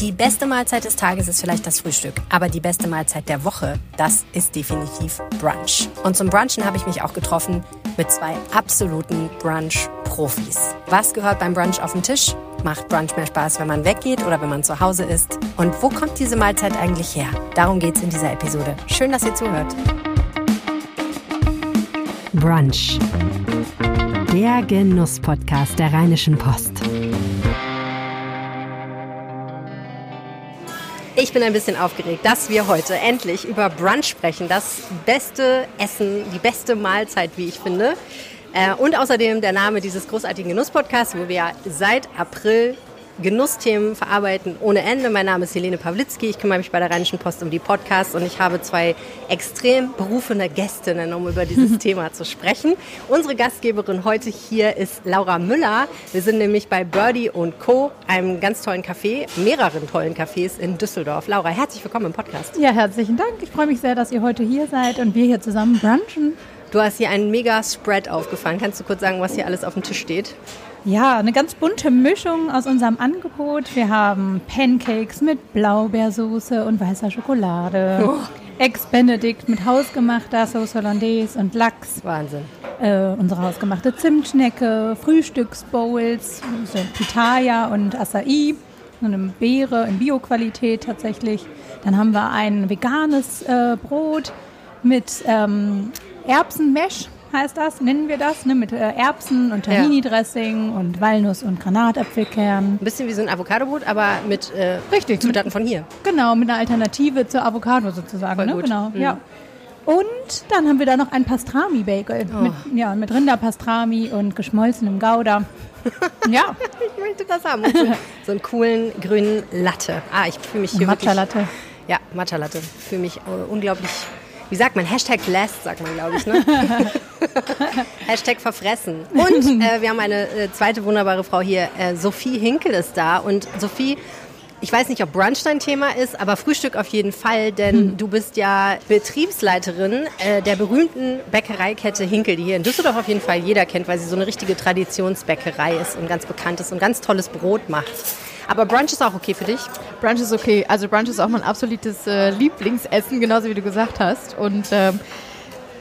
Die beste Mahlzeit des Tages ist vielleicht das Frühstück, aber die beste Mahlzeit der Woche, das ist definitiv Brunch. Und zum Brunchen habe ich mich auch getroffen mit zwei absoluten Brunch-Profis. Was gehört beim Brunch auf den Tisch? Macht Brunch mehr Spaß, wenn man weggeht oder wenn man zu Hause ist? Und wo kommt diese Mahlzeit eigentlich her? Darum geht es in dieser Episode. Schön, dass ihr zuhört. Brunch. Der Genuss-Podcast der Rheinischen Post. Ich bin ein bisschen aufgeregt, dass wir heute endlich über Brunch sprechen. Das beste Essen, die beste Mahlzeit, wie ich finde. Äh, und außerdem der Name dieses großartigen Genuss-Podcasts, wo wir seit April Genussthemen verarbeiten ohne Ende. Mein Name ist Helene Pawlitzki. Ich kümmere mich bei der Rheinischen Post um die Podcasts und ich habe zwei extrem berufene Gästinnen, um über dieses Thema zu sprechen. Unsere Gastgeberin heute hier ist Laura Müller. Wir sind nämlich bei Birdie Co., einem ganz tollen Café, mehreren tollen Cafés in Düsseldorf. Laura, herzlich willkommen im Podcast. Ja, herzlichen Dank. Ich freue mich sehr, dass ihr heute hier seid und wir hier zusammen brunchen. Du hast hier einen mega Spread aufgefahren. Kannst du kurz sagen, was hier alles auf dem Tisch steht? Ja, eine ganz bunte Mischung aus unserem Angebot. Wir haben Pancakes mit Blaubeersoße und weißer Schokolade. Oh. Ex Benedict mit hausgemachter Sauce Hollandaise und Lachs. Wahnsinn. Äh, unsere hausgemachte Zimtschnecke, Frühstücksbowls, so Pitaya und Acai, so eine Beere in Bioqualität tatsächlich. Dann haben wir ein veganes äh, Brot mit ähm, Erbsenmesh heißt das, nennen wir das, ne, mit äh, Erbsen und Tahini-Dressing und Walnuss- und Granatapfelkern. Ein bisschen wie so ein Avocadobrot, aber mit äh, Richtig, Zutaten von hier. Genau, mit einer Alternative zur Avocado sozusagen. Voll ne? gut. Genau, Mhm. ja. Und dann haben wir da noch ein Pastrami-Bagel Oh. mit, ja, mit Rinderpastrami und geschmolzenem Gouda. ja, Ich möchte das haben. So, so einen coolen grünen Latte. Ah, ich fühle mich hier. Matcha-Latte. Ja, Matcha-Latte. Fühle mich äh, unglaublich... Wie sagt man? Hashtag blessed, sagt man, glaube ich, ne? Hashtag verfressen. Und äh, wir haben eine äh, zweite wunderbare Frau hier. Äh, Sophie Hinkel ist da. Und Sophie, ich weiß nicht, ob Brunch dein Thema ist, aber Frühstück auf jeden Fall, denn du bist ja Betriebsleiterin äh, der berühmten Bäckereikette Hinkel, die hier in Düsseldorf auf jeden Fall jeder kennt, weil sie so eine richtige Traditionsbäckerei ist und ganz bekannt ist und ganz tolles Brot macht. Aber Brunch ist auch okay für dich? Brunch ist okay. Also Brunch ist auch mein absolutes äh, Lieblingsessen, genauso wie du gesagt hast. Und ähm,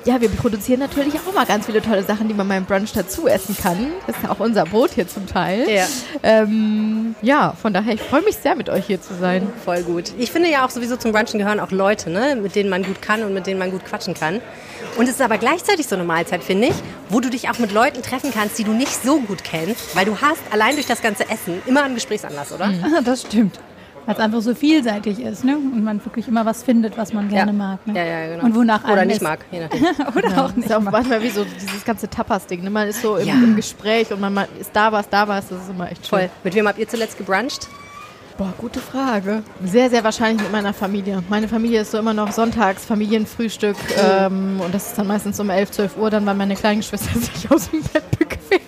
ja, wir produzieren natürlich auch mal ganz viele tolle Sachen, die man beim Brunch dazu essen kann. Das ist ja auch unser Brot hier zum Teil. Ja. Ähm, ja, von daher, ich freue mich sehr, mit euch hier zu sein. Voll gut. Ich finde ja auch sowieso zum Brunchen gehören auch Leute, ne? mit denen man gut kann und mit denen man gut quatschen kann. Und es ist aber gleichzeitig so eine Mahlzeit, finde ich, wo du dich auch mit Leuten treffen kannst, die du nicht so gut kennst, weil du hast allein durch das ganze Essen immer einen Gesprächsanlass, oder? das stimmt. Weil es einfach so vielseitig ist ne? und man wirklich immer was findet, was man gerne mag. Ne? Ja, ja, genau. Und wonach Oder nicht ist. mag, je nachdem. Oder auch Das nicht ist auch mag. manchmal wie so dieses ganze Tapas-Ding. Ne? Man ist so im, Ja. im Gespräch und man man ist da was, da was. Das ist immer echt schön. Voll. Mit wem habt ihr zuletzt gebruncht? Boah, gute Frage. Sehr, sehr wahrscheinlich mit meiner Familie. Meine Familie ist so immer noch sonntags Familienfrühstück ähm, und das ist dann meistens um 11, 12 Uhr, dann weil meine kleine Schwester sich aus dem Bett bequemt.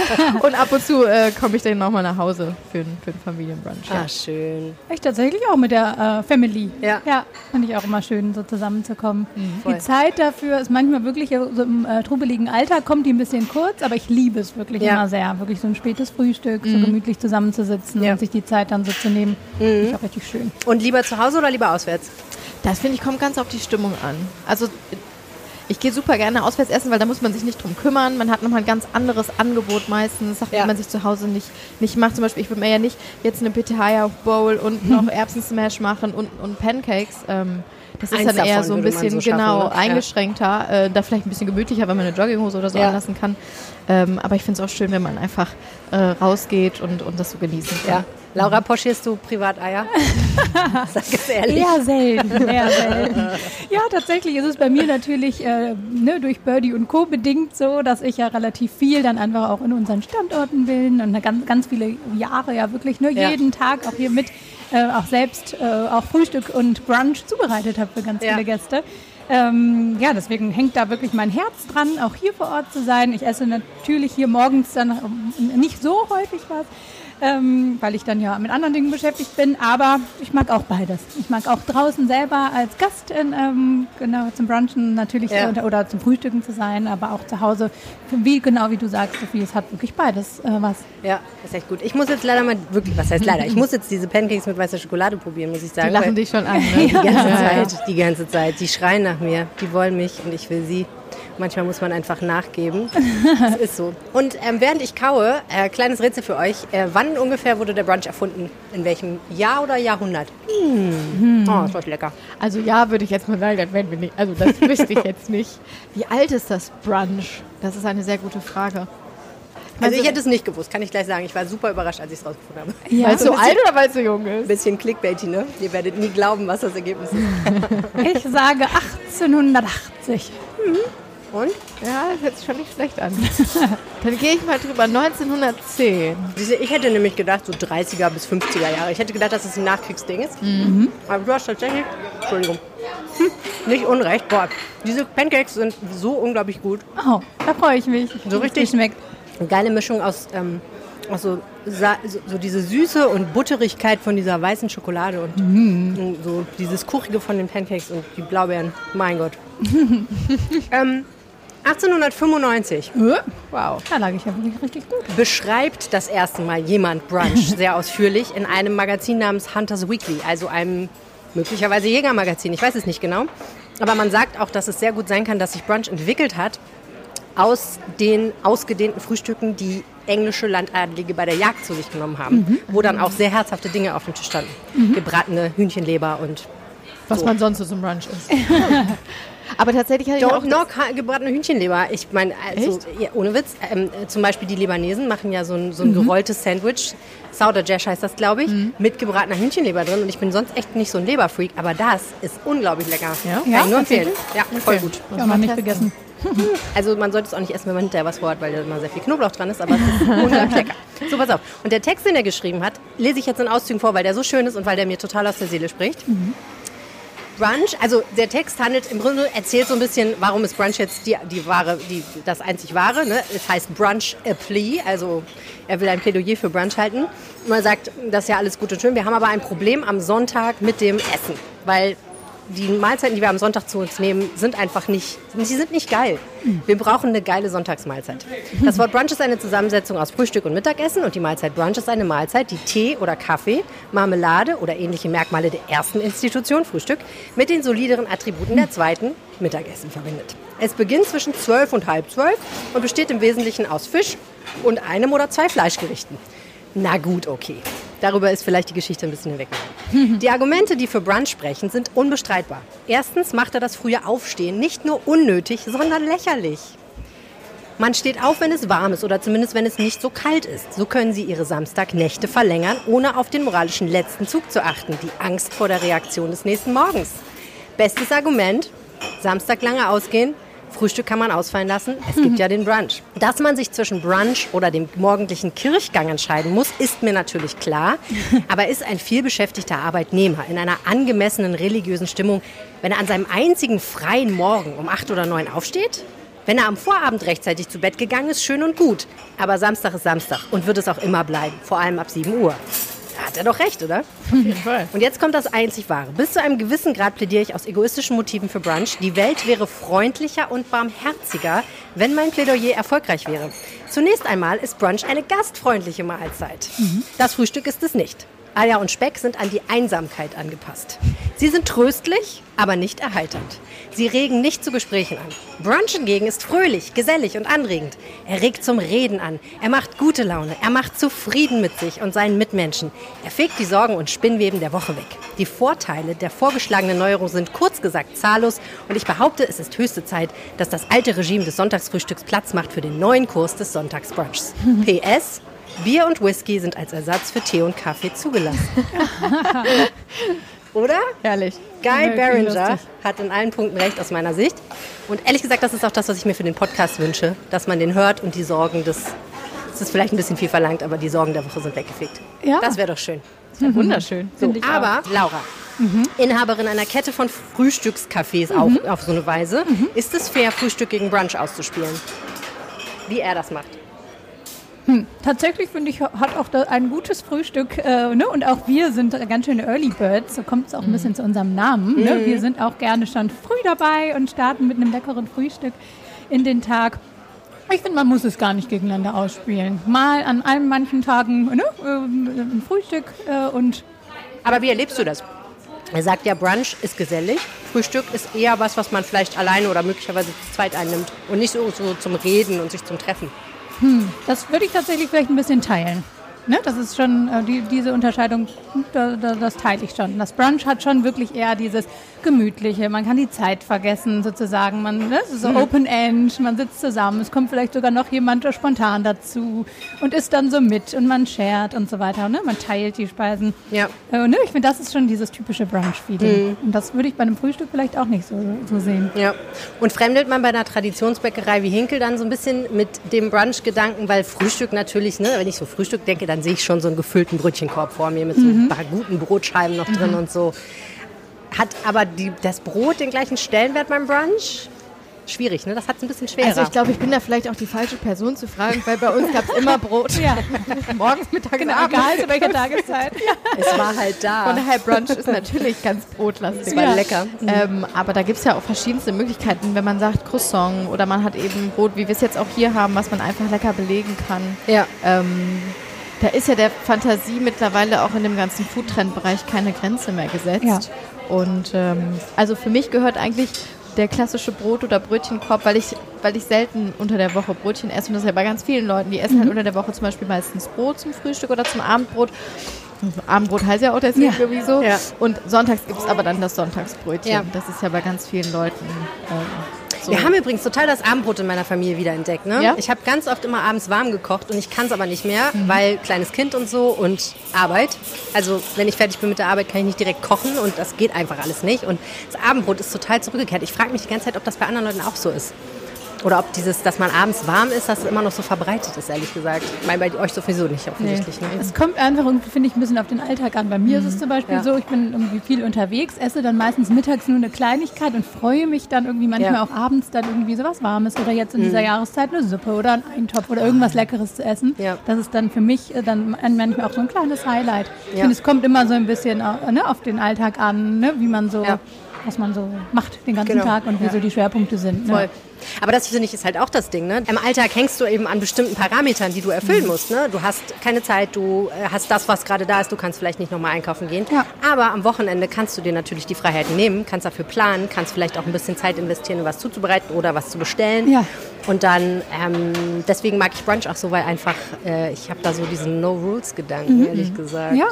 und ab und zu äh, komme ich dann nochmal nach Hause für, einen- für einen Familienbrunch. Ja. Ah, schön. Ich tatsächlich auch mit der äh, Family. Ja. Ja, fand ich auch immer schön, so zusammenzukommen. Voll. Die Zeit dafür ist manchmal wirklich so im äh, trubeligen Alter, kommt die ein bisschen kurz, aber ich liebe es wirklich Ja. immer sehr. Wirklich so ein spätes Frühstück, so gemütlich zusammenzusitzen Ja. und sich die Zeit dann so zu nehmen. Finde ich auch richtig schön. Und lieber zu Hause oder lieber auswärts? Das finde ich kommt ganz auf die Stimmung an. Also ich gehe super gerne auswärts essen, weil da muss man sich nicht drum kümmern. Man hat nochmal ein ganz anderes Angebot meistens, Sachen, Ja. die man sich zu Hause nicht, nicht macht. Zum Beispiel, ich würde mir ja nicht jetzt eine Pitahaya Bowl und noch Erbsensmash machen und, und Pancakes. Ähm, das ist Eins dann eher so ein bisschen so schaffen, genau ne? Eingeschränkter, äh, da vielleicht ein bisschen gemütlicher, wenn man eine Jogginghose oder so Ja. anlassen kann. Ähm, aber ich finde es auch schön, wenn man einfach äh, rausgeht und, und das so genießen kann. Ja. Laura, pochierst du Privateier? Sag es ehrlich. Eher selten, eher selten. Ja, tatsächlich ist es bei mir natürlich äh, ne, durch Birdie und Co. bedingt so, dass ich ja relativ viel dann einfach auch in unseren Standorten bin und ganz, ganz viele Jahre ja wirklich nur Ja. jeden Tag auch hier mit äh, auch selbst äh, auch Frühstück und Brunch zubereitet habe für ganz Ja. viele Gäste. Ähm, ja, deswegen hängt da wirklich mein Herz dran, auch hier vor Ort zu sein. Ich esse natürlich hier morgens dann ähm, nicht so häufig was. Ähm, weil ich dann ja mit anderen Dingen beschäftigt bin. Aber ich mag auch beides. Ich mag auch draußen selber als Gast in, ähm, genau zum Brunchen natürlich Ja. oder, oder zum Frühstücken zu sein, aber auch zu Hause. Wie genau wie du sagst, Sophie, es hat wirklich beides äh, was. Ja, ist echt gut. Ich muss jetzt leider mal wirklich, was heißt leider? Ich muss jetzt diese Pancakes mit weißer Schokolade probieren, muss ich Die sagen. lachen weil dich schon an. Ne? die ganze ja. Zeit, die ganze Zeit. Die schreien nach mir, die wollen mich und ich will sie. Manchmal muss man einfach nachgeben. Das ist so. Und ähm, während ich kaue, äh, kleines Rätsel für euch. Äh, wann ungefähr wurde der Brunch erfunden? In welchem Jahr oder Jahrhundert? Hm. Oh, das war lecker. Also ja, würde ich jetzt mal sagen, das werden wir nicht. Also das wüsste ich jetzt nicht. Wie alt ist das Brunch? Das ist eine sehr gute Frage. Also ich hätte es nicht gewusst, kann ich gleich sagen. Ich war super überrascht, als ich es rausgefunden habe. Ja, weil es so alt oder weil es so jung ist? Ein bisschen clickbaity, ne? Ihr werdet nie glauben, was das Ergebnis ist. ich sage 1880. Und? Ja, das hört sich schon nicht schlecht an. Dann gehe ich mal drüber. 1910. Diese, ich hätte nämlich gedacht, so 30er bis 50er Jahre. Ich hätte gedacht, dass es ein Nachkriegsding ist. Aber du hast tatsächlich, Entschuldigung, hm, nicht unrecht. Boah, diese Pancakes sind so unglaublich gut. Oh, da freue ich mich. So richtig? schmeckt. Eine geile Mischung aus, ähm, aus so, diese Süße und Butterigkeit von dieser weißen Schokolade und, und so dieses Kuchige von den Pancakes und die Blaubeeren. Mein Gott. ähm, 1895 Wow. Da lag ich ja wirklich richtig gut. beschreibt das erste Mal jemand Brunch sehr ausführlich in einem Magazin namens Hunters Weekly, also einem möglicherweise Jägermagazin, ich weiß es nicht genau. Aber man sagt auch, dass es sehr gut sein kann, dass sich Brunch entwickelt hat aus den ausgedehnten Frühstücken, die englische Landadlige bei der Jagd zu sich genommen haben, wo dann auch sehr herzhafte Dinge auf dem Tisch standen. Gebratene Hühnchenleber und Was So. man sonst so zum Brunch isst. Aber tatsächlich hatte ich auch Don't knock gebratene Hühnchenleber. Ich meine, also, ja, ohne Witz, ähm, äh, zum Beispiel die Libanesen machen ja so ein, so ein gerolltes Sandwich, Sauderjash heißt das, glaube ich, mit gebratener Hühnchenleber drin. Und ich bin sonst echt nicht so ein Leberfreak, aber das ist unglaublich lecker. Ja? Kann Ja, nur empfehlen. Ja, voll gut. Habe noch nicht gegessen. Also man sollte es auch nicht essen, wenn man hinterher was vorhat, weil da immer sehr viel Knoblauch dran ist, aber es ist unglaublich lecker. So, pass auf. Und der Text, den er geschrieben hat, lese ich jetzt in Auszügen vor, weil der so schön ist und weil der mir total aus der Seele spricht. Brunch, also der Text handelt im Grunde, erzählt so ein bisschen, warum ist Brunch jetzt die, die wahre, die, das einzig wahre. Ne? Es heißt Brunch a Plea, also er will ein Plädoyer für Brunch halten. Und er sagt, das ist ja alles gut und schön, wir haben aber ein Problem am Sonntag mit dem Essen, weil die Mahlzeiten, die wir am Sonntag zu uns nehmen, sind einfach nicht, sie sind nicht geil. Wir brauchen eine geile Sonntagsmahlzeit. Das Wort Brunch ist eine Zusammensetzung aus Frühstück und Mittagessen und die Mahlzeit Brunch ist eine Mahlzeit, die Tee oder Kaffee, Marmelade oder ähnliche Merkmale der ersten Institution, Frühstück, mit den solideren Attributen der zweiten, Mittagessen, verbindet. Es beginnt zwischen zwölf und halb zwölf und besteht im Wesentlichen aus Fisch und einem oder zwei Fleischgerichten. Na gut, okay. Darüber ist vielleicht die Geschichte ein bisschen hinweg. Die Argumente, die für Brunch sprechen, sind unbestreitbar. Erstens macht er das frühe Aufstehen nicht nur unnötig, sondern lächerlich. Man steht auf, wenn es warm ist oder zumindest wenn es nicht so kalt ist. So können Sie Ihre Samstagnächte verlängern, ohne auf den moralischen letzten Zug zu achten, die Angst vor der Reaktion des nächsten Morgens. Bestes Argument, Samstag lange ausgehen, Frühstück kann man ausfallen lassen, es gibt ja den Brunch. Dass man sich zwischen Brunch oder dem morgendlichen Kirchgang entscheiden muss, ist mir natürlich klar, aber ist ein vielbeschäftigter Arbeitnehmer in einer angemessenen religiösen Stimmung, wenn er an seinem einzigen freien Morgen um 8 oder 9 aufsteht? Wenn er am Vorabend rechtzeitig zu Bett gegangen ist, schön und gut. Aber Samstag ist Samstag und wird es auch immer bleiben, vor allem ab 7 Uhr. Hat er doch recht, oder? Auf jeden Fall. Und jetzt kommt das einzig Wahre. Bis zu einem gewissen Grad plädiere ich aus egoistischen Motiven für Brunch. Die Welt wäre freundlicher und barmherziger, wenn mein Plädoyer erfolgreich wäre. Zunächst einmal ist Brunch eine gastfreundliche Mahlzeit. Das Frühstück ist es nicht. Eier und Speck sind an die Einsamkeit angepasst. Sie sind tröstlich, aber nicht erheiternd. Sie regen nicht zu Gesprächen an. Brunch hingegen ist fröhlich, gesellig und anregend. Er regt zum Reden an. Er macht gute Laune. Er macht zufrieden mit sich und seinen Mitmenschen. Er fegt die Sorgen und Spinnweben der Woche weg. Die Vorteile der vorgeschlagenen Neuerung sind kurz gesagt zahllos und ich behaupte, es ist höchste Zeit, dass das alte Regime des Sonntagsfrühstücks Platz macht für den neuen Kurs des Sonntagsbrunchs. PS, Bier und Whisky sind als Ersatz für Tee und Kaffee zugelassen. Oder? Herrlich. Guy Barringer hat in allen Punkten recht aus meiner Sicht. Und ehrlich gesagt, das ist auch das, was ich mir für den Podcast wünsche, dass man den hört und die Sorgen des, es ist vielleicht ein bisschen viel verlangt, aber die Sorgen der Woche sind weggefegt. Ja. Das wäre doch schön. Ja, wunderschön. So, ich auch. aber Laura, Inhaberin einer Kette von Frühstückscafés auch auf so eine Weise, ist es fair, Frühstück gegen Brunch auszuspielen? Wie er das macht. Hm, tatsächlich finde ich, hat auch ein gutes Frühstück. Äh, ne? Und auch wir sind ganz schöne Early Birds. So kommt es auch ein bisschen zu unserem Namen. Ne? Mhm. Wir sind auch gerne schon früh dabei und starten mit einem leckeren Frühstück in den Tag. Ich finde, man muss es gar nicht gegeneinander ausspielen. Mal an einem manchen Tagen ne? ähm, ein Frühstück äh, und Aber wie erlebst du das? Er sagt ja, Brunch ist gesellig. Frühstück ist eher was, was man vielleicht alleine oder möglicherweise zu zweit einnimmt. Und nicht so, so zum Reden und sich zum Treffen. Das würde ich tatsächlich vielleicht ein bisschen teilen. Ne, das ist schon, äh, die, diese Unterscheidung, da, da, das teile ich schon. Das Brunch hat schon wirklich eher dieses Gemütliche. Man kann die Zeit vergessen sozusagen. Man, ne, es ist so Open End, man sitzt zusammen. Es kommt vielleicht sogar noch jemand spontan dazu und isst dann so mit und man shared und so weiter. Ne? Man teilt die Speisen. Ja. Äh, ne, ich finde, das ist schon dieses typische Brunch-Feeling. Und das würde ich bei einem Frühstück vielleicht auch nicht so, so sehen. Ja. Und fremdelt man bei einer Traditionsbäckerei wie Hinkel dann so ein bisschen mit dem Brunch-Gedanken, weil Frühstück natürlich, ne, wenn ich so Frühstück denke, dann sehe ich schon so einen gefüllten Brötchenkorb vor mir mit so ein paar guten Brotscheiben noch drin und so. Hat aber die, das Brot den gleichen Stellenwert beim Brunch? Schwierig, ne? Das hat es ein bisschen schwerer. Also ich glaube, ich bin da vielleicht auch die falsche Person zu fragen, weil bei uns gab es immer Brot. Ja, Morgens, mittags, genau, abends. egal zu welcher Tageszeit. es war halt da. daher Brunch ist natürlich ganz brotlastig. Es war Ja. lecker. Ähm, aber da gibt es ja auch verschiedenste Möglichkeiten, wenn man sagt Croissant oder man hat eben Brot, wie wir es jetzt auch hier haben, was man einfach lecker belegen kann. Ja. Ähm, da ist ja der Fantasie mittlerweile auch in dem ganzen Foodtrend-Bereich keine Grenze mehr gesetzt. Ja. Und ähm, also für mich gehört eigentlich der klassische Brot- oder Brötchenkorb, weil ich, weil ich selten unter der Woche Brötchen esse. Und das ist ja bei ganz vielen Leuten, die essen halt unter der Woche zum Beispiel meistens Brot zum Frühstück oder zum Abendbrot. Abendbrot heißt ja auch deswegen Ja. irgendwie so. Ja. Und sonntags gibt es aber dann das Sonntagsbrötchen. Ja. Das ist ja bei ganz vielen Leuten ähm, so. Wir haben übrigens total das Abendbrot in meiner Familie wieder entdeckt. Ne? Ja? Ich habe ganz oft immer abends warm gekocht und ich kann es aber nicht mehr, weil kleines Kind und so und Arbeit. Also wenn ich fertig bin mit der Arbeit, kann ich nicht direkt kochen und das geht einfach alles nicht. Und das Abendbrot ist total zurückgekehrt. Ich frage mich die ganze Zeit, ob das bei anderen Leuten auch so ist. Oder ob dieses, dass man abends warm ist, dass es immer noch so verbreitet ist, ehrlich gesagt. Ich meine, bei euch sowieso nicht offensichtlich. Ne? Es kommt einfach irgendwie, finde ich, ein bisschen auf den Alltag an. Bei mir ist es zum Beispiel Ja. so, ich bin irgendwie viel unterwegs, esse dann meistens mittags nur eine Kleinigkeit und freue mich dann irgendwie manchmal Ja. auch abends dann irgendwie sowas Warmes oder jetzt in dieser Jahreszeit eine Suppe oder einen Eintopf oder irgendwas Leckeres zu essen. Ja. Das ist dann für mich äh, dann manchmal auch so ein kleines Highlight. Ich Ja. finde, es kommt immer so ein bisschen äh, ne, auf den Alltag an, ne, wie man so, Ja. was man so macht den ganzen Genau. Tag und wie so die Schwerpunkte sind. Ne? Voll. Aber das finde ich ist halt auch das Ding. Ne? Im Alltag hängst du eben an bestimmten Parametern, die du erfüllen musst. Ne? Du hast keine Zeit, du äh, hast das, was gerade da ist, du kannst vielleicht nicht nochmal einkaufen gehen. Ja. Aber am Wochenende kannst du dir natürlich die Freiheiten nehmen, kannst dafür planen, kannst vielleicht auch ein bisschen Zeit investieren, um was zuzubereiten oder was zu bestellen. Ja. Und dann, ähm, deswegen mag ich Brunch auch so, weil einfach, äh, ich habe da so diesen No-Rules-Gedanken, ehrlich gesagt. Mhm. Ja.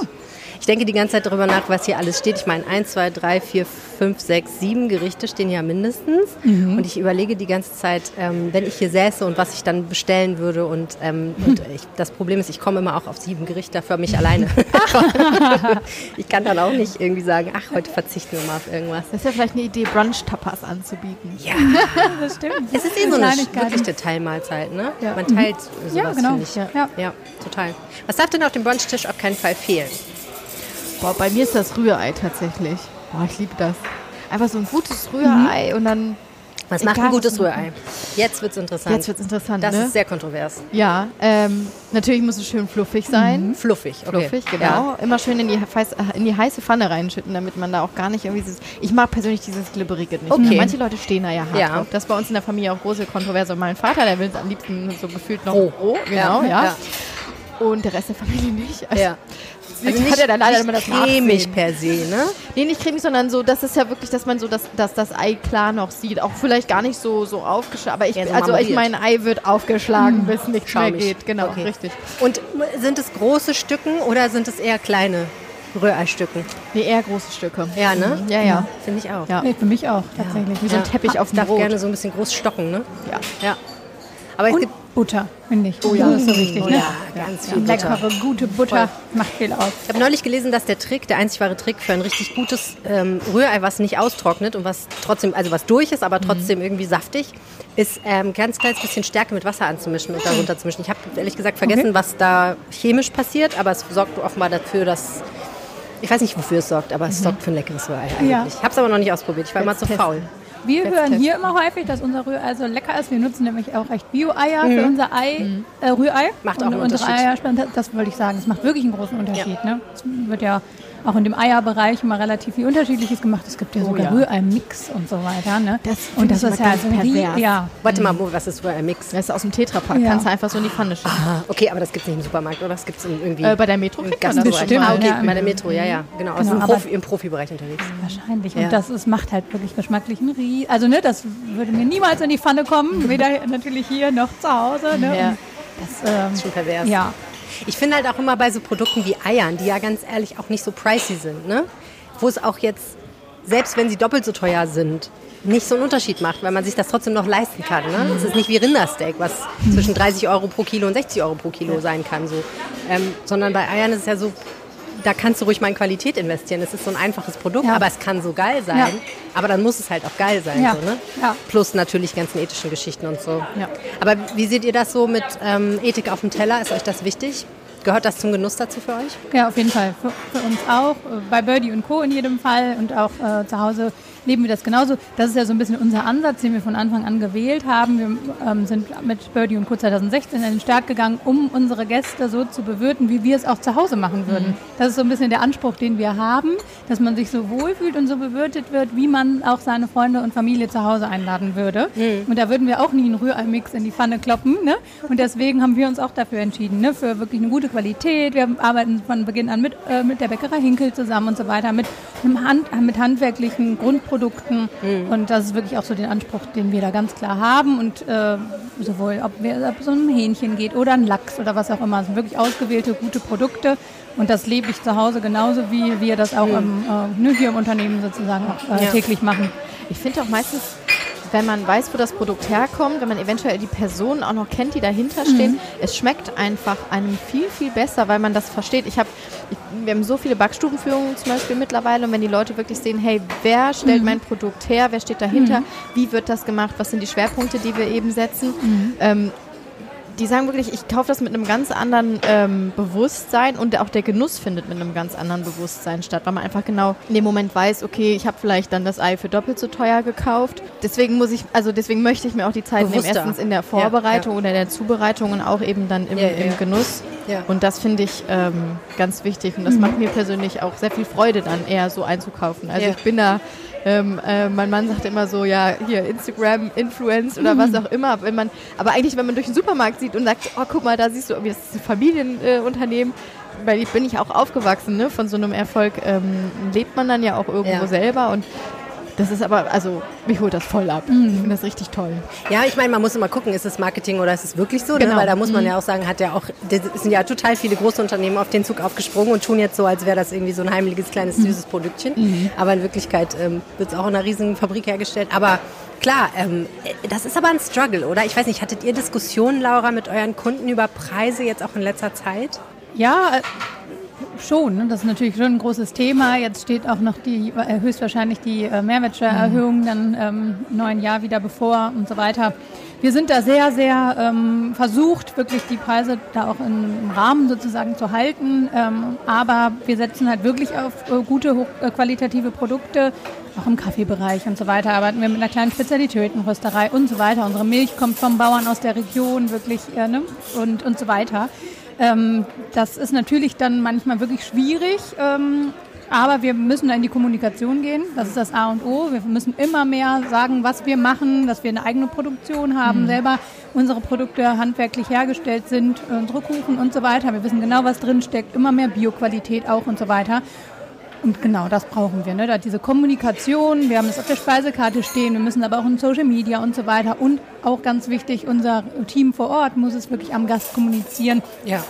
Ich denke die ganze Zeit darüber nach, was hier alles steht. Ich meine, 1, 2, 3, 4, 5, 6, 7 Gerichte stehen ja mindestens. Mhm. Und ich überlege die ganze Zeit, ähm, wenn ich hier säße und was ich dann bestellen würde. Und, ähm, und ich, das Problem ist, ich komme immer auch auf sieben Gerichte für mich alleine. ich kann dann auch nicht irgendwie sagen, ach, heute verzichten wir mal auf irgendwas. Das ist ja vielleicht eine Idee, Brunch-Tapas anzubieten. Ja, Das stimmt. es ist eh so eine wirklich eine Teilmahlzeit, ne? Ja. Man teilt sowas, Ja, genau. finde ich. Ja. ja, total. Was darf denn auf dem Brunchtisch auf keinen Fall fehlen? Boah, bei mir ist das Rührei tatsächlich. Boah, ich liebe das. Einfach so ein gutes Rührei und dann. Was macht ein gutes Rührei? Jetzt wird's interessant. Jetzt wird's interessant, Das ne? ist sehr kontrovers. Ja, ähm, natürlich muss es schön fluffig sein. Fluffig, okay. Fluffig, genau. Ja. Immer schön in die, in die heiße Pfanne reinschütten, damit man da auch gar nicht irgendwie dieses. Ich mag persönlich dieses Glibberige nicht. Okay. Manche Leute stehen da ja hart Ja. drauf. Das ist bei uns in der Familie auch große Kontroverse. Mein Vater, der will es am liebsten so gefühlt noch Roh. roh. Genau, ja. ja. Und der Rest der Familie nicht. Also, ja. Also hat er dann leider immer das cremig per se, ne? Nee, nicht cremig, sondern so, das ist ja wirklich, dass man so das, dass das Ei klar noch sieht. Auch vielleicht gar nicht so, so aufgeschlagen. Aber ich, Ja, so also ich mein Ei wird aufgeschlagen, bis nichts mehr Schaumig. geht. Genau, Okay. richtig. Und sind es große Stücken oder sind es eher kleine Rühreistücken? Nee, eher große Stücke. Ja, ne? Mhm. Ja, ja. Finde ich auch. Ja. Nee, für mich auch, tatsächlich. Wie so ein Teppich auf dem Darf Brot. gerne so ein bisschen groß stocken, ne? Ja. Ja. Aber es Und gibt Butter, finde ich. Oh ja. Das ist so wichtig, oh ne? ja, ganz viel Butter. Leckere, gute Butter macht viel aus. Ich habe neulich gelesen, dass der Trick, der einzig wahre Trick für ein richtig gutes ähm, Rührei, was nicht austrocknet und was trotzdem, also was durch ist, aber trotzdem irgendwie saftig, ist ähm, ganz kleines bisschen Stärke mit Wasser anzumischen und darunter zu mischen. Ich habe ehrlich gesagt vergessen, was da chemisch passiert, aber es sorgt offenbar dafür, dass ich weiß nicht, wofür es sorgt, aber es sorgt für ein leckeres Rührei eigentlich. Ja. Ich habe es aber noch nicht ausprobiert. Ich war immer zu Jetzt faul. Wir Jetzt hören hier immer häufig, dass unser Rührei so lecker ist. Wir nutzen nämlich auch echt Bio-Eier für unser Ei, äh, Rührei. Mhm. Macht auch Und einen unsere Unterschied. Eier, das, das wollte ich sagen, es macht wirklich einen großen Unterschied. Ne? Es wird ja auch in dem Eierbereich immer relativ viel Unterschiedliches gemacht. Es gibt ja sogar ja. Rührei-Mix und so weiter. Ne? Das und das ist ja ganz so ein Rie- pervers. ja, Warte mal, was ist so ein Mix? Das ist aus dem Tetrapack. Ja. Kannst du einfach so in die Pfanne schütten. Ah, okay, aber das gibt es nicht im Supermarkt, oder? Das gibt es irgendwie... Äh, bei der Metro kriegt man das bestimmt, Ah, okay, ja. bei der Metro, ja, ja. Genau, also Genau, im, aber- Profi, im Profibereich unterwegs. wahrscheinlich. Ja. Und das ist, macht halt wirklich geschmacklichen Rie. Also ne, das würde mir niemals in die Pfanne kommen. Weder natürlich hier noch zu Hause. Ne? Ja. Und Das, ähm, Schon pervers. ja. Ich finde halt auch immer bei so Produkten wie Eiern, die ja ganz ehrlich auch nicht so pricey sind, ne? wo es auch jetzt, selbst wenn sie doppelt so teuer sind, nicht so einen Unterschied macht, weil man sich das trotzdem noch leisten kann. Ne? Es ist nicht wie Rindersteak, was zwischen 30 Euro pro Kilo und 60 Euro pro Kilo sein kann. So. Ähm, sondern bei Eiern ist es ja so, da kannst du ruhig mal in Qualität investieren. Es ist so ein einfaches Produkt, Ja. aber es kann so geil sein. Ja. Aber dann muss es halt auch geil sein. Ja. So, ne? Plus natürlich ganzen ethischen Geschichten und so. Aber wie seht ihr das so mit ähm, Ethik auf dem Teller? Ist euch das wichtig? Gehört das zum Genuss dazu für euch? Ja, auf jeden Fall. Für, für uns auch. Äh, Bei Birdie und Co. in jedem Fall. Und auch äh, zu Hause leben wir das genauso. Das ist ja so ein bisschen unser Ansatz, den wir von Anfang an gewählt haben. Wir ähm, sind mit Birdie und Co. 2016 in den Start gegangen, um unsere Gäste so zu bewirten, wie wir es auch zu Hause machen würden. Das ist so ein bisschen der Anspruch, den wir haben, dass man sich so wohlfühlt und so bewirtet wird, wie man auch seine Freunde und Familie zu Hause einladen würde. Und da würden wir auch nie einen Rührei-Mix in die Pfanne kloppen. Ne? Und deswegen haben wir uns auch dafür entschieden, ne? für wirklich eine gute Qualität. Wir arbeiten von Beginn an mit, äh, mit der Bäckerei Hinkel zusammen und so weiter, mit, einem Hand, mit handwerklichen Grundprodukten. Und das ist wirklich auch so den Anspruch, den wir da ganz klar haben. Und äh, sowohl, ob, es um ein Hähnchen geht oder ein Lachs oder was auch immer, es sind wirklich ausgewählte, gute Produkte. Und das lebe ich zu Hause genauso, wie wir das auch im, äh, ne, hier im Unternehmen sozusagen auch äh, Ja. täglich machen. Ich finde auch meistens, wenn man weiß, wo das Produkt herkommt, wenn man eventuell die Personen auch noch kennt, die dahinter stehen, es schmeckt einfach einem viel, viel besser, weil man das versteht. Ich habe, wir haben so viele Backstubenführungen zum Beispiel mittlerweile und wenn die Leute wirklich sehen, hey, wer stellt mein Produkt her, wer steht dahinter, wie wird das gemacht, was sind die Schwerpunkte, die wir eben setzen, ähm, die sagen wirklich, ich kaufe das mit einem ganz anderen ähm, Bewusstsein und auch der Genuss findet mit einem ganz anderen Bewusstsein statt, weil man einfach genau in dem Moment weiß, okay, ich habe vielleicht dann das Ei für doppelt so teuer gekauft. Deswegen muss ich, also deswegen möchte ich mir auch die Zeit nehmen, Bewusster. erstens in der Vorbereitung oder in der Zubereitung und auch eben dann im, Ja, ja, im ja. Genuss. Ja. Und das finde ich ähm, ganz wichtig und das macht mir persönlich auch sehr viel Freude, dann eher so einzukaufen. Also Ja. ich bin da ähm, äh, mein Mann sagt immer so, ja, hier Instagram, Influence oder was auch immer. Wenn man, aber eigentlich, wenn man durch den Supermarkt sieht und sagt, oh, guck mal, da siehst du, das ist ein Familienunternehmen, äh, weil ich bin ich auch aufgewachsen, ne? Von so einem Erfolg ähm, lebt man dann ja auch irgendwo Ja. selber und das ist aber, also mich holt das voll ab. Ich finde das richtig toll. Ja, ich meine, man muss immer gucken, ist es Marketing oder ist es wirklich so? Ne? Genau. Weil da muss man ja auch sagen, hat ja auch, es sind ja total viele große Unternehmen auf den Zug aufgesprungen und tun jetzt so, als wäre das irgendwie so ein heimliches, kleines, süßes Produktchen. Aber in Wirklichkeit ähm, wird es auch in einer riesigen Fabrik hergestellt. Aber klar, ähm, das ist aber ein Struggle, oder? Ich weiß nicht, hattet ihr Diskussionen, Laura, mit euren Kunden über Preise jetzt auch in letzter Zeit? Ja, äh, schon. Ne? Das ist natürlich schon ein großes Thema. Jetzt steht auch noch die äh, höchstwahrscheinlich die äh, Mehrwertsteuererhöhung dann ähm, im neuen Jahr wieder bevor und so weiter. Wir sind da sehr, sehr ähm, versucht, wirklich die Preise da auch im Rahmen sozusagen zu halten. Ähm, aber wir setzen halt wirklich auf äh, gute, hochqualitative Produkte, auch im Kaffeebereich und so weiter. Arbeiten wir mit einer kleinen Spezialitätenrösterei und so weiter. Unsere Milch kommt vom Bauern aus der Region wirklich äh, ne? und, und so weiter. Ähm, das ist natürlich dann manchmal wirklich schwierig, ähm, aber wir müssen da in die Kommunikation gehen. Das ist das A und O. Wir müssen immer mehr sagen, was wir machen, dass wir eine eigene Produktion haben, selber unsere Produkte handwerklich hergestellt sind, unsere Kuchen und so weiter. Wir wissen genau, was drin steckt, immer mehr Bioqualität auch und so weiter. Und genau das brauchen wir, ne? da diese Kommunikation. Wir haben es auf der Speisekarte stehen, wir müssen aber auch in Social Media und so weiter. Und auch ganz wichtig, unser Team vor Ort muss es wirklich am Gast kommunizieren. Ja.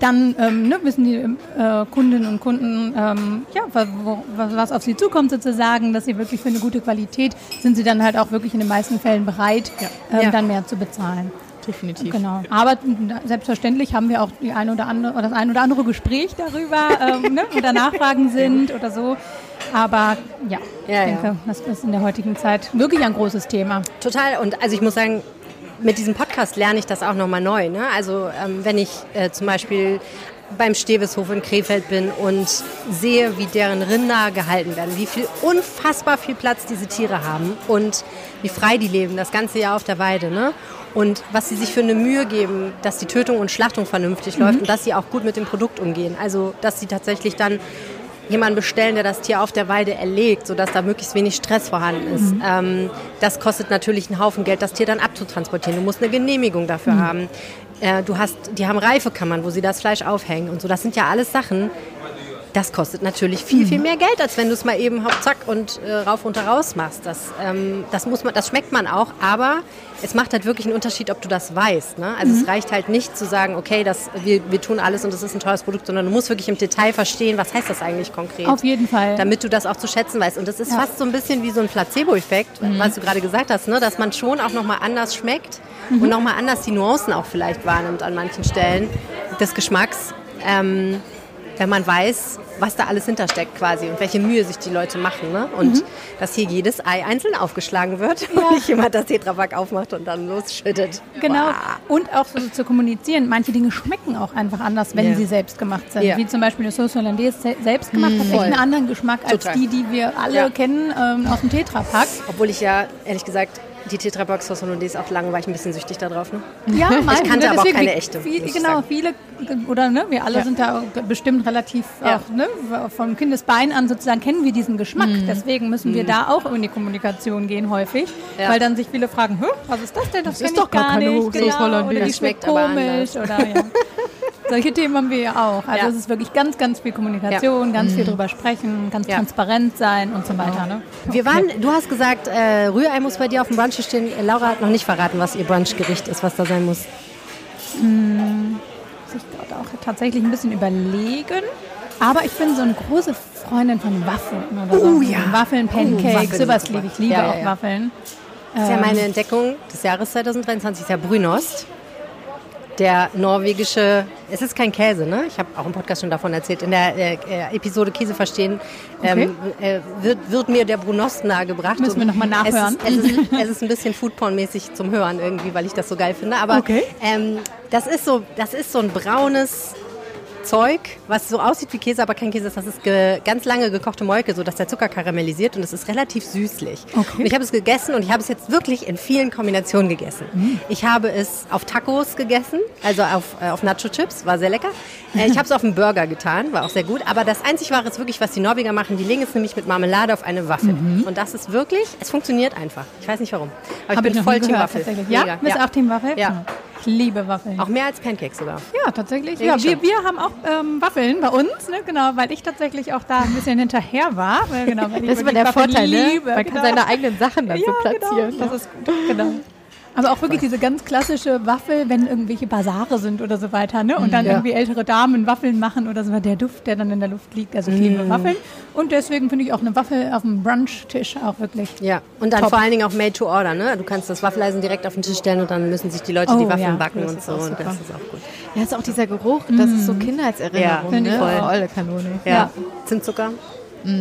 Dann ähm, ne, wissen die äh, Kundinnen und Kunden, ähm, ja, wo, was, auf sie zukommt sozusagen, dass sie wirklich für eine gute Qualität sind sie dann halt auch wirklich in den meisten Fällen bereit, ähm, Ja. dann mehr zu bezahlen. Definitiv. Genau. Aber selbstverständlich haben wir auch die ein oder andere, oder das ein oder andere Gespräch darüber, ähm, ne, oder Nachfragen sind oder so. Aber ja, Ja, ich denke, ja. das ist in der heutigen Zeit wirklich ein großes Thema. Total. Und also ich muss sagen, mit diesem Podcast lerne ich das auch nochmal neu. Ne? Also ähm, wenn ich äh, zum Beispiel beim Steveshof in Krefeld bin und sehe, wie deren Rinder gehalten werden, wie viel unfassbar viel Platz diese Tiere haben und wie frei die leben, das ganze Jahr auf der Weide. Ne? Und was sie sich für eine Mühe geben, dass die Tötung und Schlachtung vernünftig läuft und dass sie auch gut mit dem Produkt umgehen. Also, dass sie tatsächlich dann jemanden bestellen, der das Tier auf der Weide erlegt, sodass da möglichst wenig Stress vorhanden ist. Ähm, das kostet natürlich einen Haufen Geld, das Tier dann abzutransportieren. Du musst eine Genehmigung dafür haben. Äh, du hast, die haben Reifekammern, wo sie das Fleisch aufhängen und so. Das sind ja alles Sachen. Das kostet natürlich viel, viel mehr Geld, als wenn du es mal eben hopp, zack und äh, rauf und raus machst. Das, ähm, das, muss man, das schmeckt man auch, aber es macht halt wirklich einen Unterschied, ob du das weißt. Ne? Also es reicht halt nicht zu sagen, okay, das, wir, wir tun alles und das ist ein teures Produkt, sondern du musst wirklich im Detail verstehen, was heißt das eigentlich konkret. Auf jeden Fall. Damit du das auch zu schätzen weißt. Und das ist Ja. fast so ein bisschen wie so ein Placebo-Effekt, was du gerade gesagt hast, ne? dass man schon auch nochmal anders schmeckt und nochmal anders die Nuancen auch vielleicht wahrnimmt an manchen Stellen des Geschmacks. Ähm, wenn man weiß, was da alles hintersteckt quasi und welche Mühe sich die Leute machen. Ne? Und dass hier jedes Ei einzeln aufgeschlagen wird und nicht jemand das Tetrapack aufmacht und dann losschüttet. Genau. Boah. Und auch so zu kommunizieren. Manche Dinge schmecken auch einfach anders, wenn Ja. sie selbst gemacht sind. Ja. Wie zum Beispiel eine Sauce Hollandaise se- selbst gemacht hat echt einen anderen Geschmack als Total. die, die wir alle Ja. kennen ähm, aus dem Tetrapack. Obwohl ich ja, ehrlich gesagt, die Sauce Hollandaise auch lange war ich ein bisschen süchtig da drauf. Ne? Ja, mal, kannte aber auch keine echte, Viel, ich genau, sagen. viele, oder ne, wir alle sind da bestimmt relativ Ja. auch, ne, vom Kindesbein an sozusagen kennen wir diesen Geschmack. Deswegen müssen wir da auch in die Kommunikation gehen häufig, Mhm. Ja. weil dann sich viele fragen, was ist das denn? Das, ist kenn doch ich gar gar keine nicht. Genau, oder die Das schmeckt schmeckt aber komisch oder ja. Solche Themen haben wir ja auch. Also Ja. es ist wirklich ganz, ganz viel Kommunikation, ganz viel drüber sprechen, ganz Ja. transparent sein und so weiter. Ne? Wir waren, du hast gesagt, äh, Rührei muss bei dir auf dem Brunch stehen. Äh, Laura hat noch nicht verraten, was ihr Brunchgericht ist, was da sein muss. sich dort auch tatsächlich ein bisschen überlegen. Aber ich bin so eine große Freundin von Waffeln oder so. Oh ja. Waffeln, Pancakes, Waffeln sind sowas liebe ich. Ich liebe Ja, ja, auch ja. Waffeln. Das ist ja meine Entdeckung des Jahres 2023, ist ja Brünost. Der norwegische, es ist kein Käse, ne? Ich habe auch im Podcast schon davon erzählt. In der äh, äh, Episode Käse verstehen ähm, äh, wird, wird mir der Brunost nahegebracht. Müssen wir noch mal nachhören. Es ist, es ist, es ist ein bisschen Foodporn-mäßig zum Hören irgendwie, weil ich das so geil finde. Aber Okay. ähm, das, ist so, das ist so ein braunes Zeug, was so aussieht wie Käse, aber kein Käse ist. Das ist ganz lange gekochte Molke, sodass der Zucker karamellisiert und es ist relativ süßlich. Okay. Und ich habe es gegessen und ich habe es jetzt wirklich in vielen Kombinationen gegessen. Mm. Ich habe es auf Tacos gegessen, also auf, äh, auf Nacho-Chips, war sehr lecker. Äh, ich habe es auf einen Burger getan, war auch sehr gut. Aber das einzig wahre ist wirklich, was die Norweger machen. Die legen es nämlich mit Marmelade auf eine Waffel. Und das ist wirklich, es funktioniert einfach. Ich weiß nicht warum. Aber ich Habe bin ich voll nie Team gehört, Waffel. Ja, Mega. bist du auch Team Waffel? Ja. Ich liebe Waffeln. Auch mehr als Pancakes sogar. Ja, tatsächlich. Ja, wir, wir haben auch ähm, Waffeln bei uns, ne? genau, weil ich tatsächlich auch da ein bisschen hinterher war. Weil, genau, weil Das ist immer der Waffeln Vorteil, ne? liebe. Man genau. kann seine eigenen Sachen dann so platzieren. Genau, das ist gut, genau. Aber auch wirklich diese ganz klassische Waffel, wenn irgendwelche Basare sind oder so weiter, ne? Und dann Ja. irgendwie ältere Damen Waffeln machen oder so, der Duft, der dann in der Luft liegt. Also ich Mm. liebe Waffeln. Und deswegen finde ich auch eine Waffel auf dem Brunchtisch auch wirklich. Ja, und dann Top. vor allen Dingen auch made to order. Ne? Du kannst das Waffeleisen direkt auf den Tisch stellen und dann müssen sich die Leute die Oh, Waffeln ja, backen und so. Und das ist auch gut. Ja, ist auch dieser Geruch, das ist so Kindheitserinnerung. Ja, finde ich ne? voll. Oh, Olle Kanone. Ja. Ja. Zimtzucker? Das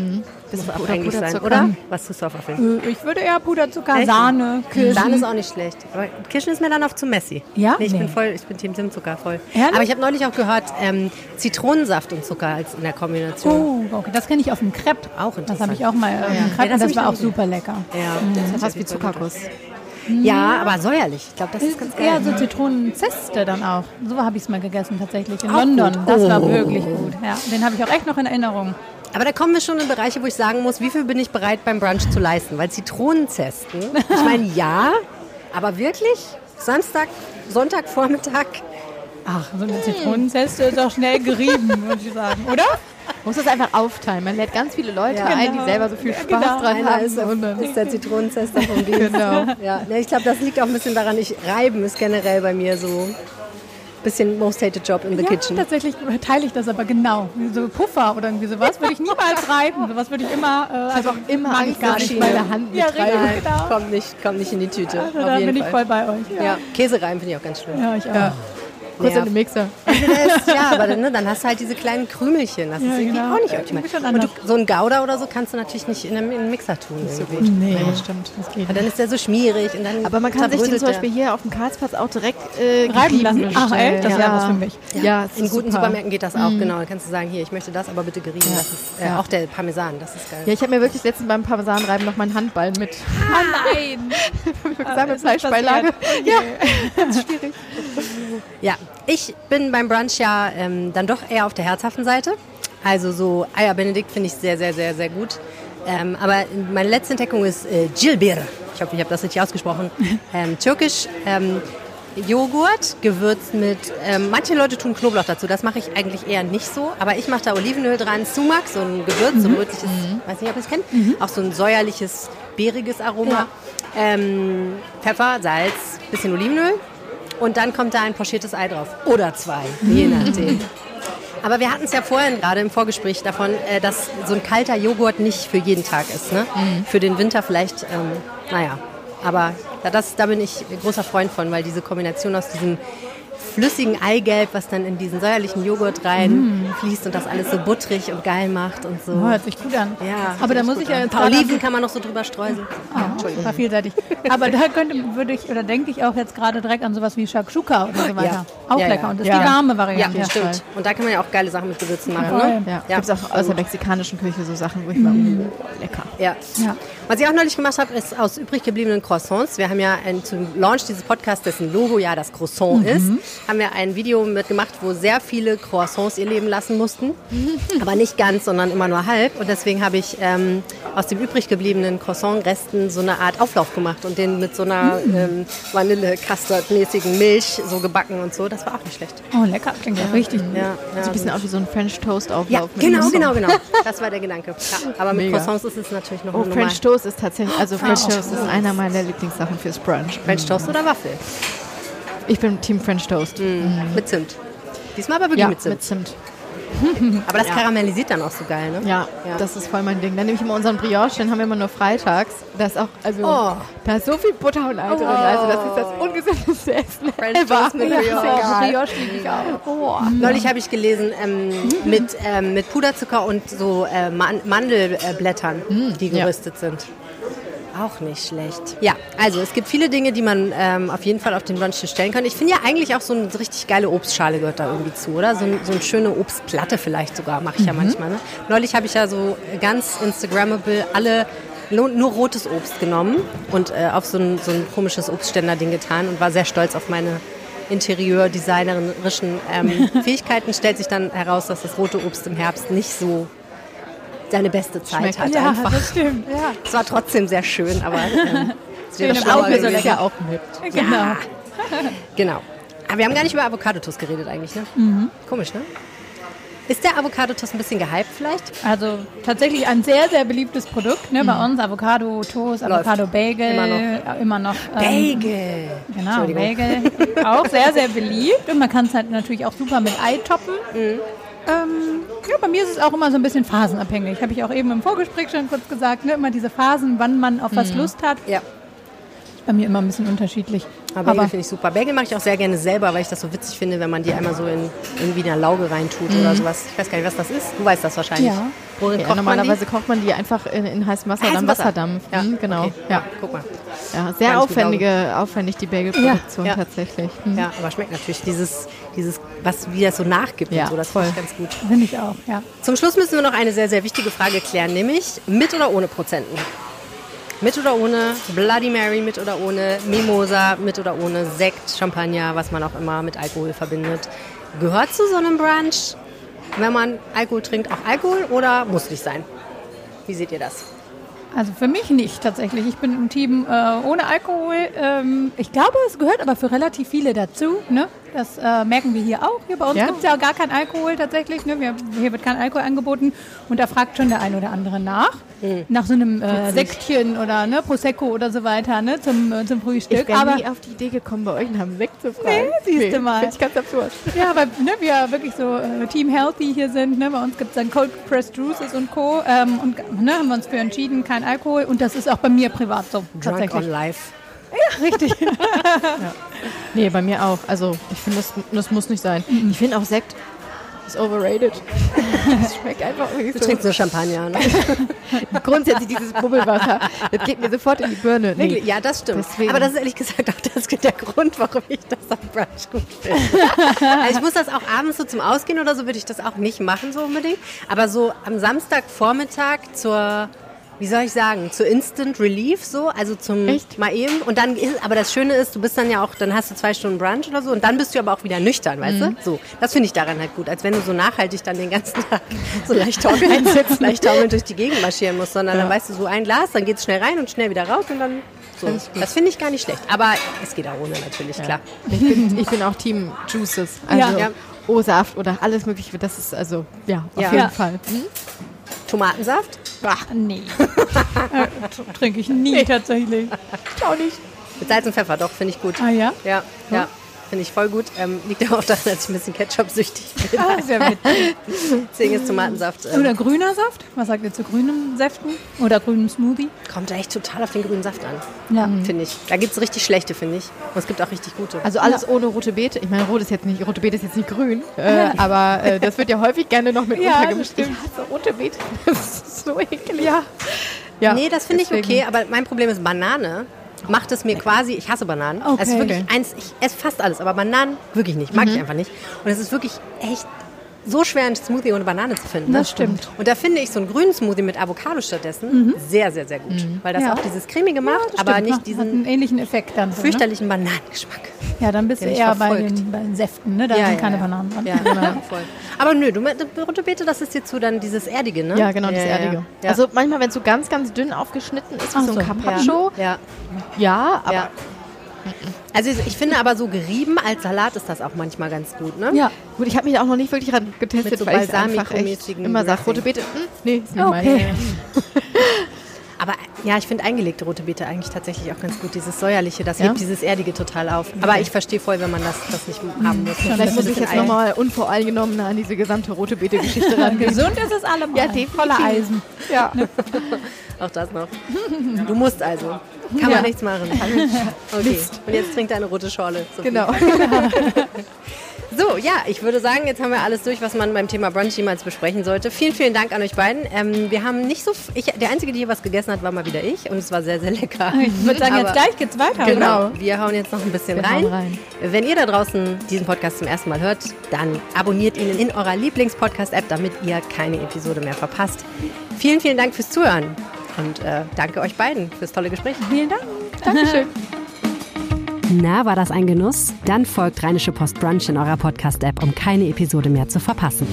darf Oder eigentlich sein, oder? Was tust du auf Waffeln? Äh, Ich würde eher Puderzucker, Echt? Sahne, Kirschen. Sahne ist auch nicht schlecht. Aber Kirschen ist mir dann auch zu messy. Ja? Nee, ich, bin Nee. voll, ich bin Team Zimtzucker voll. Ehrlich? Aber ich habe neulich auch gehört, ähm, Zitronensaft und Zucker als in der Kombination. Oh, okay. Das kenne ich auf dem Crepe. Auch Das interessant. habe ich auch mal auf dem Ja, Crepe das und das ich war auch super lecker. Ja, Das das ist fast wie Zuckerguss. Ja, aber säuerlich. Ich glaube, das ist ganz geil. Eher so Zitronenzeste dann auch. So habe ich es mal gegessen tatsächlich in Auch London. gut. Das war Oh. wirklich gut. Ja, den habe ich auch echt noch in Erinnerung. Aber da kommen wir schon in Bereiche, wo ich sagen muss, wie viel bin ich bereit beim Brunch zu leisten? Weil Zitronenzesten, ich meine, ja, aber wirklich? Samstag, Sonntagvormittag? Ach, so eine Zitronenzeste ist auch schnell gerieben, würde ich sagen, oder? Man muss das einfach aufteilen. Man lädt ganz viele Leute Ja. ein, die Genau. selber so viel Ja, Spaß genau. dran Einer haben. ist, der- ist der Zitronenzester vom Dienst. Genau. Ja, ich glaube, das liegt auch ein bisschen daran, ich reiben ist generell bei mir so bisschen most hated job in the Ja, kitchen. tatsächlich teile ich das aber genau. So Puffer oder irgendwie sowas würde ich niemals reiben. Sowas würde ich immer, äh, also auch immer mag ich gar nicht. ich meine Hand ja, mit richtig, reibe. genau. Kommt nicht, kommt nicht in die Tüte. Also da bin ich Fall. voll bei euch. Ja, Ja, Käse reiben finde ich auch ganz schlimm. ja ich auch. Kurz Ja. in den Mixer. Ist, ja, aber dann, ne, dann hast du halt diese kleinen Krümelchen. Das ist irgendwie genau. auch nicht Ja, optimal. Und du, so ein Gouda oder so kannst du natürlich nicht in einem, in einen Mixer tun. Irgendwie. Nee, Nee, das stimmt. Das geht Und dann ist der so schmierig und dann Aber man kann sich den zum. Beispiel hier auf dem Karlsplatz auch direkt äh, reiben gerieben lassen. Ach, echt? Das wäre was für mich. Ja, In guten super. Supermärkten geht das auch, genau. Dann kannst du sagen, hier, ich möchte das, aber bitte gerieben. Ja. Das ist äh, Ja. auch der Parmesan, das ist geil. Ja, ich habe mir wirklich letztens beim Parmesanreiben noch meinen Handball mit Oh nein! gesamte ist nicht Fleischbeilage. passiert. Ja, ganz schwierig. Ja, ich bin beim Brunch ja ähm, dann doch eher auf der herzhaften Seite. Also so Eier Benedikt finde ich sehr, sehr, sehr, sehr gut. Ähm, aber meine letzte Entdeckung ist äh, Cilbir. Ich hoffe, ich habe das richtig ausgesprochen. Ähm, Türkisch ähm, Joghurt gewürzt mit, ähm, manche Leute tun Knoblauch dazu, das mache ich eigentlich eher nicht so, aber ich mache da Olivenöl dran, Sumak, so ein Gewürz, so ein rötliches, weiß nicht, ob ihr es kennt, auch so ein säuerliches, beeriges Aroma, ähm, Pfeffer, Salz, bisschen Olivenöl und dann kommt da ein pochiertes Ei drauf. Oder zwei, je nachdem. Aber wir hatten es ja vorhin gerade im Vorgespräch davon, äh, dass so ein kalter Joghurt nicht für jeden Tag ist. Ne? Für den Winter vielleicht, ähm, naja. Aber da, das, da bin ich großer Freund von, weil diese Kombination aus diesem flüssigen Eigelb, was dann in diesen säuerlichen Joghurt reinfließt und das alles so butterig und geil macht und so. Oh, hört sich gut an. Ja, aber da muss ich ja jetzt Ein paar gerade Oliven kann man noch so drüber streuseln. Oh, super vielseitig. Aber da könnte, würde ich, oder denke ich auch jetzt gerade direkt an sowas wie Shakshuka oder so weiter. Auch Ja, lecker. ja. Und das Ja. ist die warme Ja, Variante. stimmt. Und da kann man ja auch geile Sachen mit Gewürzen machen. Ne? Ja, Ja. gibt es auch aus der mexikanischen Küche so Sachen, wo ich mal, oh, lecker. Ja. Was ich auch neulich gemacht habe, ist aus übrig gebliebenen Croissants. Wir haben ja ein, zum Launch dieses Podcasts, dessen Logo ja das Croissant ist, haben wir ein Video mitgemacht, wo sehr viele Croissants ihr Leben lassen mussten. Aber nicht ganz, sondern immer nur halb. Und deswegen habe ich ähm, aus dem übrig gebliebenen Croissant-Resten so eine Art Auflauf gemacht und den mit so einer ähm, Vanille-Custard-mäßigen Milch so gebacken und so. Das war auch nicht schlecht. Oh, lecker. Klingt ja richtig. Ja, ja, So ein bisschen auch wie so ein French Toast ja genau, Croissant. genau, genau. Das war der Gedanke. Ja, aber mit Mega. Croissants ist es natürlich noch Oh, eine Nummer. Toast ist tatsächlich, also French French Toast ist einer meiner Lieblingssachen fürs Brunch. French Toast oder Waffel? Ich bin Team French Toast. Mit Zimt. Diesmal aber wirklich Ja, mit Zimt. mit Zimt. aber das karamellisiert dann auch so geil, ne? Ja, Ja. das ist voll mein Ding. Dann nehme ich immer unseren Brioche, den haben wir immer nur freitags. Da ist auch, also, Oh. da ist so viel Butter und Ei drin. Also, das ist das ungesündeste Essen French. Toast mit Ja, Brioche. egal. Brioche liebe ich auch. Oh. Neulich habe ich gelesen, ähm, mit, ähm, mit Puderzucker und so äh, Man Mandelblättern, die ja. geröstet sind. Auch nicht schlecht. Ja, also es gibt viele Dinge, die man ähm, auf jeden Fall auf den Brunch stellen kann. Ich finde ja eigentlich auch so eine richtig geile Obstschale gehört da irgendwie zu, oder? So, ein, so eine schöne Obstplatte vielleicht sogar, mache ich ja manchmal. Ne? Neulich habe ich ja so ganz Instagrammable alle nur, nur rotes Obst genommen und äh, auf so ein, so ein komisches Obstständer-Ding getan und war sehr stolz auf meine Interieur-designerischen ähm, Fähigkeiten. Stellt sich dann heraus, dass das rote Obst im Herbst nicht so seine beste Zeit Schmeckt. hat. Ja, einfach. das stimmt. Ja. Es war trotzdem sehr schön, aber ähm, es wäre schlauer Auge so gewesen. lecker. auch mit. Genau. Genau. Aber wir haben gar nicht über Avocadotoast geredet eigentlich, ne? Mhm. Komisch, ne? Ist der Avocadotoast ein bisschen gehypt vielleicht? Also tatsächlich ein sehr, sehr beliebtes Produkt ne, bei uns. Avocado Toast, Läuft. Avocado Bagel. Immer noch. äh, Immer noch ähm, Bagel. Genau. Bagel. Auch sehr, sehr beliebt. Und man kann es halt natürlich auch super mit Ei toppen. Mhm. Ähm, ja, bei mir ist es auch immer so ein bisschen phasenabhängig. Habe ich auch eben im Vorgespräch schon kurz gesagt. Ne? Immer diese Phasen, wann man auf Mhm. was Lust hat. Ja, Ist bei mir immer ein bisschen unterschiedlich. Aber Bagel finde ich super. Bagel mache ich auch sehr gerne selber, weil ich das so witzig finde, wenn man die einmal so in irgendwie eine Lauge reintut oder sowas. Ich weiß gar nicht, was das ist. Du weißt das wahrscheinlich. Ja. Worin Ja, kocht normalerweise kocht man die einfach in, in heißem Wasser, Heißem dann Wasser. Wasserdampf. Ja, Mhm, genau. Okay. Ja. guck mal. Ja, sehr aufwendige, aufwendig die Bagelproduktion Ja, tatsächlich. Mhm. Ja, aber schmeckt natürlich dieses, dieses was wie das so nachgibt Ja, und so. Das finde ich ganz gut. Finde ich auch, ja. Zum Schluss müssen wir noch eine sehr, sehr wichtige Frage klären, nämlich mit oder ohne Prozenten? Mit oder ohne Bloody Mary, mit oder ohne Mimosa, mit oder ohne Sekt, Champagner, was man auch immer mit Alkohol verbindet. Gehört zu so einem Brunch, wenn man Alkohol trinkt, auch Alkohol oder muss nicht sein? Wie seht ihr das? Also für mich nicht tatsächlich. Ich bin im Team äh, ohne Alkohol. Ähm, ich glaube, es gehört aber für relativ viele dazu. Ne? Das äh, merken wir hier auch. Hier bei uns Ja. gibt es ja gar keinen Alkohol tatsächlich. Ne? Wir, hier wird kein Alkohol angeboten. Und da fragt schon der ein oder andere nach. Nach so einem äh, Sektchen oder ne, Prosecco oder so weiter ne? zum, äh, zum Frühstück. Ich aber nie auf die Idee gekommen, bei euch nach dem Sekt zu fragen. Nee, siehste mal. Finde ich ganz absurd. Ja, weil ne, wir wirklich so äh, Team Healthy hier sind. Ne? Bei uns gibt es dann Cold Pressed Juices und Co. Ähm, und ne, haben wir uns für entschieden, kein Alkohol. Und das ist auch bei mir privat so Drunk tatsächlich. on Life. Ja, richtig. ja. Nee, bei mir auch. Also ich finde, das, das muss nicht sein. Mhm. Ich finde auch Sekt ist overrated. Das schmeckt einfach irgendwie so. Du trinkst nur Champagner, ne? Grundsätzlich dieses Bubbelwasser, das geht mir sofort in die Birne. Nee. Ja, das stimmt. Deswegen. Aber das ist ehrlich gesagt auch das, der Grund, warum ich das am Brunch gut finde. also ich muss das auch abends so zum Ausgehen oder so, würde ich das auch nicht machen so unbedingt. Aber so am Samstagvormittag zur wie soll ich sagen, zu Instant Relief so, also zum Echt? mal eben. Und dann ist, aber das Schöne ist, du bist dann ja auch, dann hast du zwei Stunden Brunch oder so und dann bist du aber auch wieder nüchtern, weißt mhm. du? So, das finde ich daran halt gut, als wenn du so nachhaltig dann den ganzen Tag so leicht taumelnd, leicht taumelnd durch die Gegend marschieren musst, sondern ja. dann weißt du so ein Glas, dann geht es schnell rein und schnell wieder raus und dann so. Das finde ich gar nicht schlecht. Aber es geht auch ohne natürlich, ja. klar. Ich bin, ich bin auch Team Juices. Also ja. O-Saft oder alles mögliche. Das ist also, ja, auf jeden Fall. Mhm. Tomatensaft? Ach, nee. Äh, trinke ich nie tatsächlich. Ich auch nicht. Mit Salz und Pfeffer, doch, finde ich gut. Ah ja? Ja, ja. Finde ich voll gut. Ähm, liegt auch daran, dass ich ein bisschen Ketchup-süchtig bin. Ah, sehr witzig. Deswegen ist Tomatensaft. Ähm, Oder grüner Saft? Was sagt ihr zu grünen Säften? Oder grünen Smoothie? Kommt echt total auf den grünen Saft an. Ja. Mhm. Finde ich. Da gibt es richtig schlechte, finde ich. Und es gibt auch richtig gute. Also alles ja. ohne rote Beete. Ich meine, rot ist jetzt nicht, rote Beete ist jetzt nicht grün. Äh, aber äh, das wird ja häufig gerne noch mit ja, untergemischt. Ich hasse rote Beete. Das ist so eklig. Ja. ja. Nee, das finde ich okay. Aber mein Problem ist Banane macht es mir quasi, ich hasse Bananen. Okay. Es ist wirklich eins, ich esse fast alles, aber Bananen wirklich nicht, mag mhm. ich einfach nicht. Und es ist wirklich echt so schwer, einen Smoothie ohne Banane zu finden. Das stimmt. Und da finde ich so einen grünen Smoothie mit Avocado stattdessen mhm. sehr, sehr, sehr gut. Mhm. Weil das ja. auch dieses cremige macht, ja, aber stimmt. nicht diesen einen ähnlichen Effekt dann. So, ne? fürchterlichen ne? Bananengeschmack. Ja, dann bist du eher bei den, bei den, Säften, ne? Da ja, sind keine Bananen dran. Ja, voll. Aber nö, du rote Beete, das ist jetzt so dann dieses Erdige, ne? Ja, genau, das Erdige. Also manchmal, wenn es so ganz, ganz dünn aufgeschnitten ist, wie so ein Carpaccio. Ja. Ja, aber also ich finde aber so gerieben als Salat ist das auch manchmal ganz gut, ne? Ja. Gut, ich habe mich auch noch nicht wirklich dran getestet, Mit so weil ich einfach echt immer sage, rote Beete, hm, nee, ist nicht okay. Aber ja, ich finde eingelegte rote Beete eigentlich tatsächlich auch ganz gut. Dieses säuerliche, das ja? hebt dieses Erdige total auf. Aber ich verstehe voll, wenn man das, das nicht haben muss. Vielleicht muss ich jetzt nochmal unvoreingenommen an diese gesamte rote Beete-Geschichte ran. Gesund ist es allemal. Ja, definitiv. Voller Eisen. Ja. auch das noch. Du musst also. Kann ja. man nichts machen. Okay. Und jetzt trinkt eine rote Schorle. So genau. So, ja, ich würde sagen, jetzt haben wir alles durch, was man beim Thema Brunch jemals besprechen sollte. Vielen, vielen Dank an euch beiden. Ähm, wir haben nicht so, ich, der Einzige, der hier was gegessen hat, war mal wieder ich und es war sehr, sehr lecker. Ich würde sagen, Aber jetzt gleich geht's weiter. Genau, oder? wir hauen jetzt noch ein bisschen rein. rein. Wenn ihr da draußen diesen Podcast zum ersten Mal hört, dann abonniert ihn in eurer Lieblings-Podcast-App, damit ihr keine Episode mehr verpasst. Vielen, vielen Dank fürs Zuhören und äh, danke euch beiden fürs tolle Gespräch. Vielen Dank. Dankeschön. Na, war das ein Genuss? Dann folgt Rheinische Post Brunch in eurer Podcast-App, um keine Episode mehr zu verpassen.